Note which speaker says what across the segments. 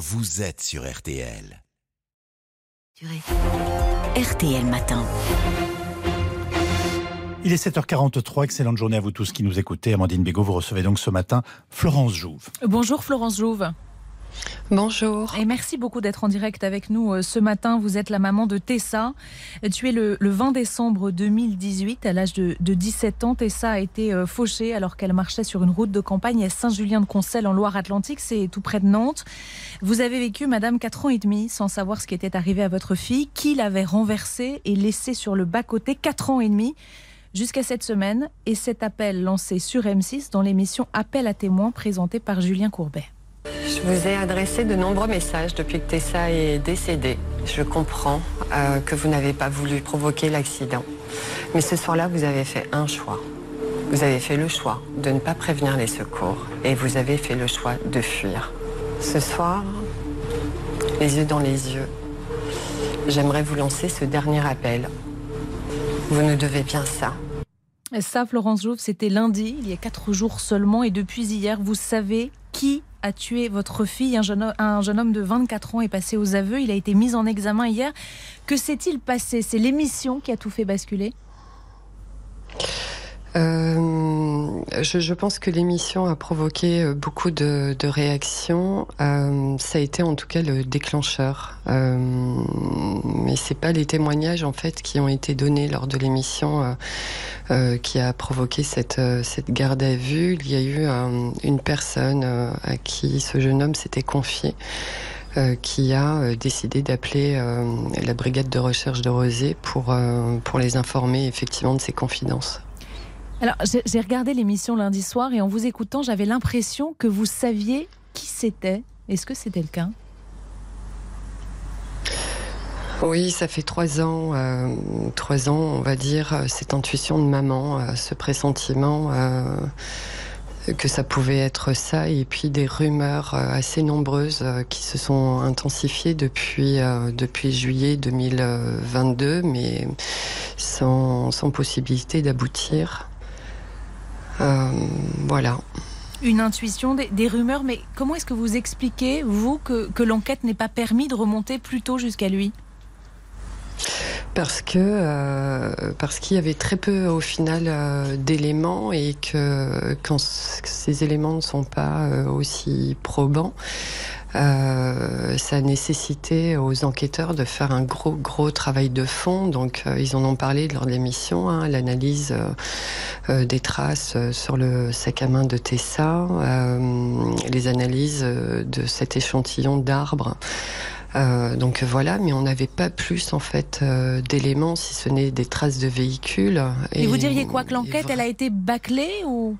Speaker 1: vous êtes sur RTL.
Speaker 2: RTL Matin.
Speaker 3: Il est 7h43, excellente journée à vous tous qui nous écoutez. Amandine Bégaud, vous recevez donc ce matin Florence Jouve.
Speaker 4: Bonjour Florence Jouve.
Speaker 5: Bonjour.
Speaker 4: Et merci beaucoup d'être en direct avec nous euh, ce matin. Vous êtes la maman de Tessa. Tu es le, 20 décembre 2018, à l'âge de, 17 ans. Tessa a été euh, fauchée alors qu'elle marchait sur une route de campagne à Saint-Julien-de-Concelles en Loire-Atlantique. C'est tout près de Nantes. Vous avez vécu, madame, 4 ans et demi sans savoir ce qui était arrivé à votre fille, qui l'avait renversée et laissée sur le bas-côté 4 ans et demi jusqu'à cette semaine et cet appel lancé sur M6 dans l'émission Appel à témoins présentée par Julien Courbet.
Speaker 5: Je vous ai adressé de nombreux messages depuis que Tessa est décédée. Je comprends euh, que vous n'avez pas voulu provoquer l'accident. Mais ce soir-là, vous avez fait un choix. Vous avez fait le choix de ne pas prévenir les secours et vous avez fait le choix de fuir. Ce soir, les yeux dans les yeux, j'aimerais vous lancer ce dernier appel. Vous nous devez bien ça.
Speaker 4: Ça, Florence Jouve, c'était lundi, il y a quatre jours seulement, et depuis hier, vous savez qui a tué votre fille. Un jeune, un jeune homme de 24 ans est passé aux aveux. Il a été mis en examen hier. Que s'est-il passé? C'est l'émission qui a tout fait basculer
Speaker 5: euh, je, pense que l'émission a provoqué euh, beaucoup de, réactions. Euh, ça a été en tout cas le déclencheur. Euh, mais c'est pas les témoignages en fait qui ont été donnés lors de l'émission qui a provoqué cette, cette garde à vue. Il y a eu une personne à qui ce jeune homme s'était confié. qui a décidé d'appeler la brigade de recherche de Rosé pour, pour les informer effectivement de ses confidences.
Speaker 4: Alors, j'ai regardé l'émission lundi soir et en vous écoutant, j'avais l'impression que vous saviez qui c'était. Est-ce que c'était le cas?
Speaker 5: Oui, ça fait trois ans, euh, trois ans, on va dire, euh, cette intuition de maman, euh, ce pressentiment que ça pouvait être ça, et puis des rumeurs assez nombreuses qui se sont intensifiées depuis depuis juillet 2022, mais sans, sans possibilité d'aboutir. Euh, voilà.
Speaker 4: Une intuition, des, rumeurs, mais comment est-ce que vous expliquez, vous, que, l'enquête n'ait pas permis de remonter plus tôt jusqu'à lui?
Speaker 5: Parce que euh, parce qu'il y avait très peu au final euh, d'éléments et que quand ces éléments ne sont pas aussi probants, euh, ça a nécessité aux enquêteurs de faire un gros, gros travail de fond. Donc, euh, ils en ont parlé lors de l'émission, hein, l'analyse euh, des traces sur le sac à main de Tessa, les analyses de cet échantillon d'arbres. donc voilà, mais on n'avait pas plus en fait d'éléments si ce n'est des traces de véhicules.
Speaker 4: Et, vous diriez quoi que l'enquête, elle a été bâclée ou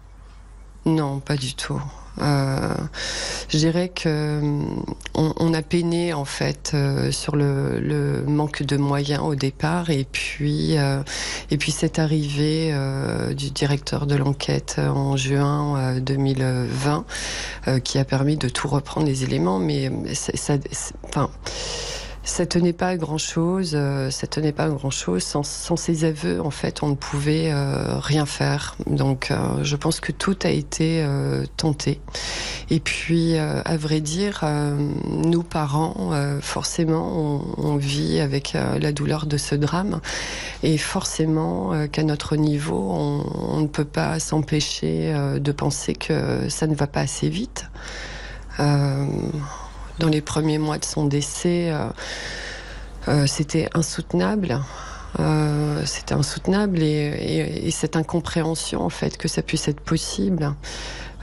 Speaker 5: Non, pas du tout. Euh, je dirais que on, a peiné en fait euh, sur le, manque de moyens au départ et puis euh, et puis cette arrivée du directeur de l'enquête en juin 2020 qui a permis de tout reprendre les éléments, mais ça, enfin ça tenait pas à grand chose. Euh, ça tenait pas à grand chose. Sans, sans ces aveux, en fait, on ne pouvait euh, rien faire. Donc, euh, je pense que tout a été tenté. Et puis, à vrai dire, nous parents, forcément, on, vit avec la douleur de ce drame, et forcément qu'à notre niveau, on, on, ne peut pas s'empêcher de penser que ça ne va pas assez vite dans les premiers mois de son décès, euh, euh, c'était insoutenable. Euh, c'était insoutenable et, cette incompréhension en fait que ça puisse être possible.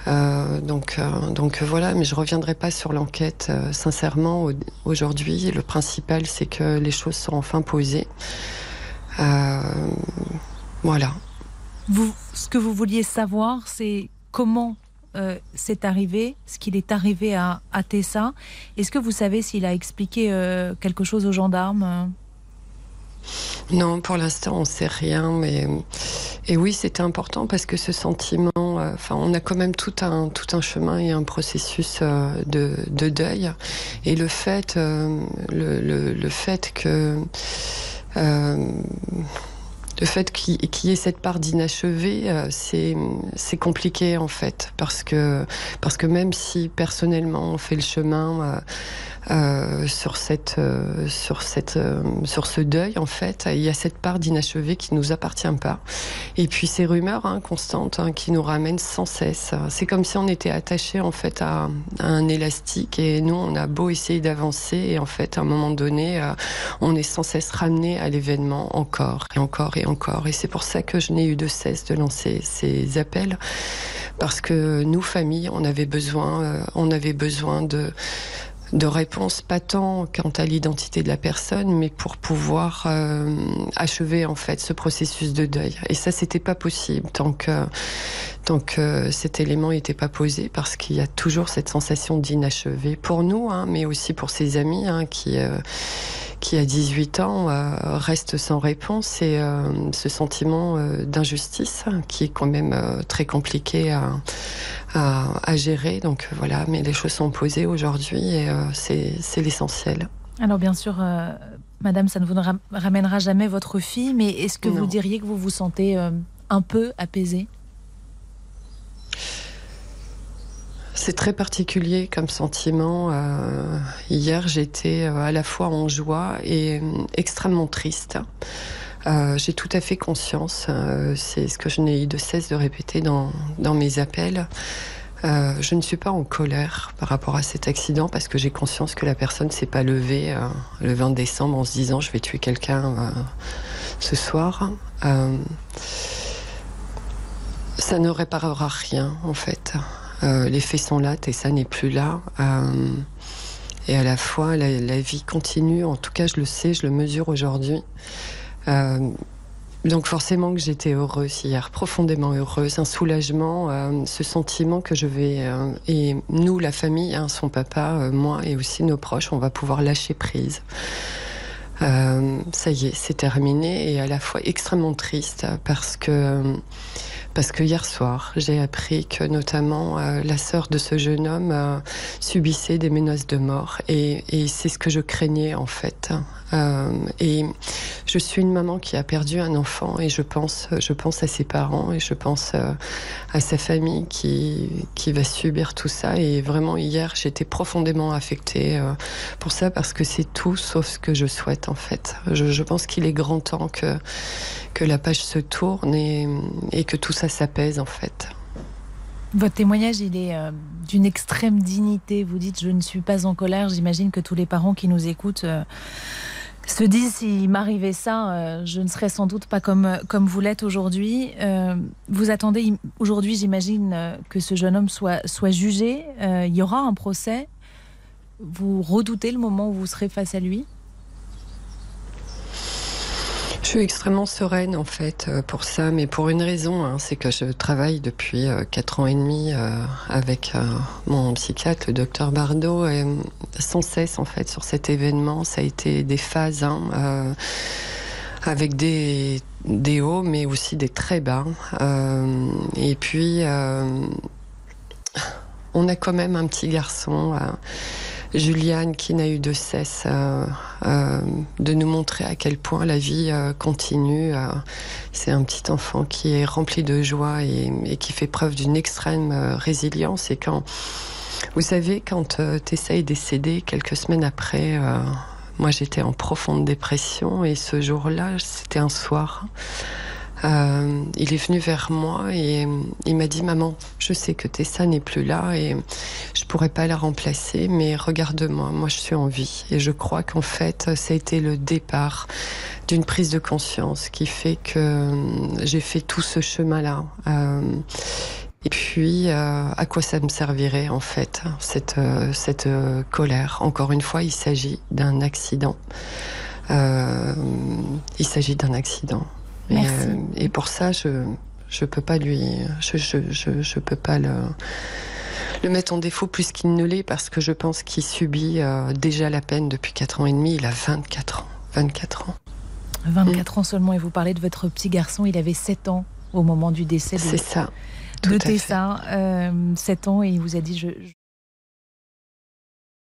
Speaker 5: donc, donc voilà, mais je reviendrai pas sur l'enquête. sincèrement, aujourd'hui, le principal, c'est que les choses sont enfin posées. voilà.
Speaker 4: Vous, ce que vous vouliez savoir, c'est comment euh, c'est arrivé, ce qu'il est arrivé à, Tessa. Est-ce que vous savez s'il a expliqué euh, quelque chose aux gendarmes
Speaker 5: non, pour l'instant, on ne sait rien, mais et oui, c'était important parce que ce sentiment, euh, on a quand même tout un tout un chemin et un processus de, deuil, et le fait, le, fait que le fait qu'il y ait cette part d'inachevé, euh, c'est compliqué en fait, parce que parce que même si personnellement on fait le chemin euh, sur cette, euh, sur cette, euh, sur ce deuil en fait. Il y a cette part d'inachevé qui nous appartient pas. Et puis ces rumeurs hein, constantes hein, qui nous ramènent sans cesse. C'est comme si on était attaché en fait à, un élastique et nous on a beau essayer d'avancer et en fait à un moment donné on est sans cesse ramené à l'événement encore et encore et encore. Et c'est pour ça que je n'ai eu de cesse de lancer ces appels parce que nous familles on avait besoin, on avait besoin de de réponse pas tant quant à l'identité de la personne, mais pour pouvoir euh, achever en fait ce processus de deuil. Et ça, c'était pas possible tant que tant que cet élément n'était pas posé, parce qu'il y a toujours cette sensation d'inachevé pour nous, hein, mais aussi pour ses amis hein, qui euh, qui à 18 ans euh, reste sans réponse et euh, ce sentiment euh, d'injustice qui est quand même très compliqué à, à, gérer. Donc voilà, mais les choses sont posées aujourd'hui et c'est l'essentiel.
Speaker 4: Alors bien sûr, Madame, ça ne vous ramènera jamais votre fille, mais est-ce que vous diriez que vous vous sentez un peu apaisée?
Speaker 5: C'est très particulier comme sentiment. Euh, hier, j'étais euh, à la fois en joie et euh, extrêmement triste. J'ai tout à fait conscience, c'est ce que je n'ai eu de cesse de répéter dans, mes appels. je ne suis pas en colère par rapport à cet accident parce que j'ai conscience que la personne s'est pas levée le 20 décembre en se disant je vais tuer quelqu'un ce soir. ça ne réparera rien en fait. Euh, les faits sont là, Tessa n'est plus là. Euh, et à la fois, la, vie continue. En tout cas, je le sais, je le mesure aujourd'hui. Euh, donc forcément que j'étais heureuse hier, profondément heureuse, un soulagement, ce sentiment que je vais et nous, la famille, hein, son papa, moi et aussi nos proches, on va pouvoir lâcher prise. ça y est, c'est terminé et à la fois extrêmement triste parce que parce que hier soir, j'ai appris que notamment euh, la sœur de ce jeune homme euh, subissait des menaces de mort. Et, c'est ce que je craignais en fait. Euh, je suis une maman qui a perdu un enfant et je pense, je pense à ses parents et je pense euh, à sa famille qui, qui va subir tout ça. Et vraiment, hier, j'étais profondément affectée euh, pour ça parce que c'est tout sauf ce que je souhaite en fait. Je, pense qu'il est grand temps que, que la page se tourne et, et que tout ça s'apaise en fait.
Speaker 4: Votre témoignage, il est d'une extrême dignité. Vous dites, je ne suis pas en colère. J'imagine que tous les parents qui nous écoutent se disent s'il m'arrivait ça, euh, je ne serais sans doute pas comme, comme vous l'êtes aujourd'hui. Euh, vous attendez aujourd'hui, j'imagine, euh, que ce jeune homme soit, soit jugé. il y aura un procès. Vous redoutez le moment où vous serez face à lui?
Speaker 5: Je suis extrêmement sereine en fait euh, pour ça, mais pour une raison, hein, c'est que je travaille depuis euh, quatre ans et demi euh, avec mon psychiatre, le docteur Bardot, sans cesse en fait sur cet événement. Ça a été des phases. Hein, avec des, des hauts, mais aussi des très bas. et puis, on a quand même un petit garçon Juliane qui n'a eu de cesse euh, euh, de nous montrer à quel point la vie euh, continue. c'est un petit enfant qui est rempli de joie et, qui fait preuve d'une extrême résilience. Et quand, vous savez, quand Tessa est décédée quelques semaines après, moi j'étais en profonde dépression et ce jour-là, c'était un soir. Euh, il est venu vers moi et il m'a dit Maman, je sais que Tessa n'est plus là et je pourrais pas la remplacer, mais regarde-moi, moi je suis en vie. Et je crois qu'en fait, ça a été le départ d'une prise de conscience qui fait que euh, j'ai fait tout ce chemin-là. Euh, et puis, à quoi ça me servirait en fait, cette, cette colère? Encore une fois, il s'agit d'un accident. il s'agit d'un accident.
Speaker 4: Euh,
Speaker 5: et, pour ça, je je peux pas lui, je je, je, je peux pas le le mettre en défaut plus qu'il ne l'est parce que je pense qu'il subit euh, déjà la peine depuis 4 ans et demi. Il a 24 ans. 24 ans.
Speaker 4: 24 ans seulement. Et vous parlez de votre petit garçon. Il avait 7 ans au moment du décès de,
Speaker 5: C'est ça.
Speaker 4: de Tessa. Euh, 7 ans et il vous a dit je,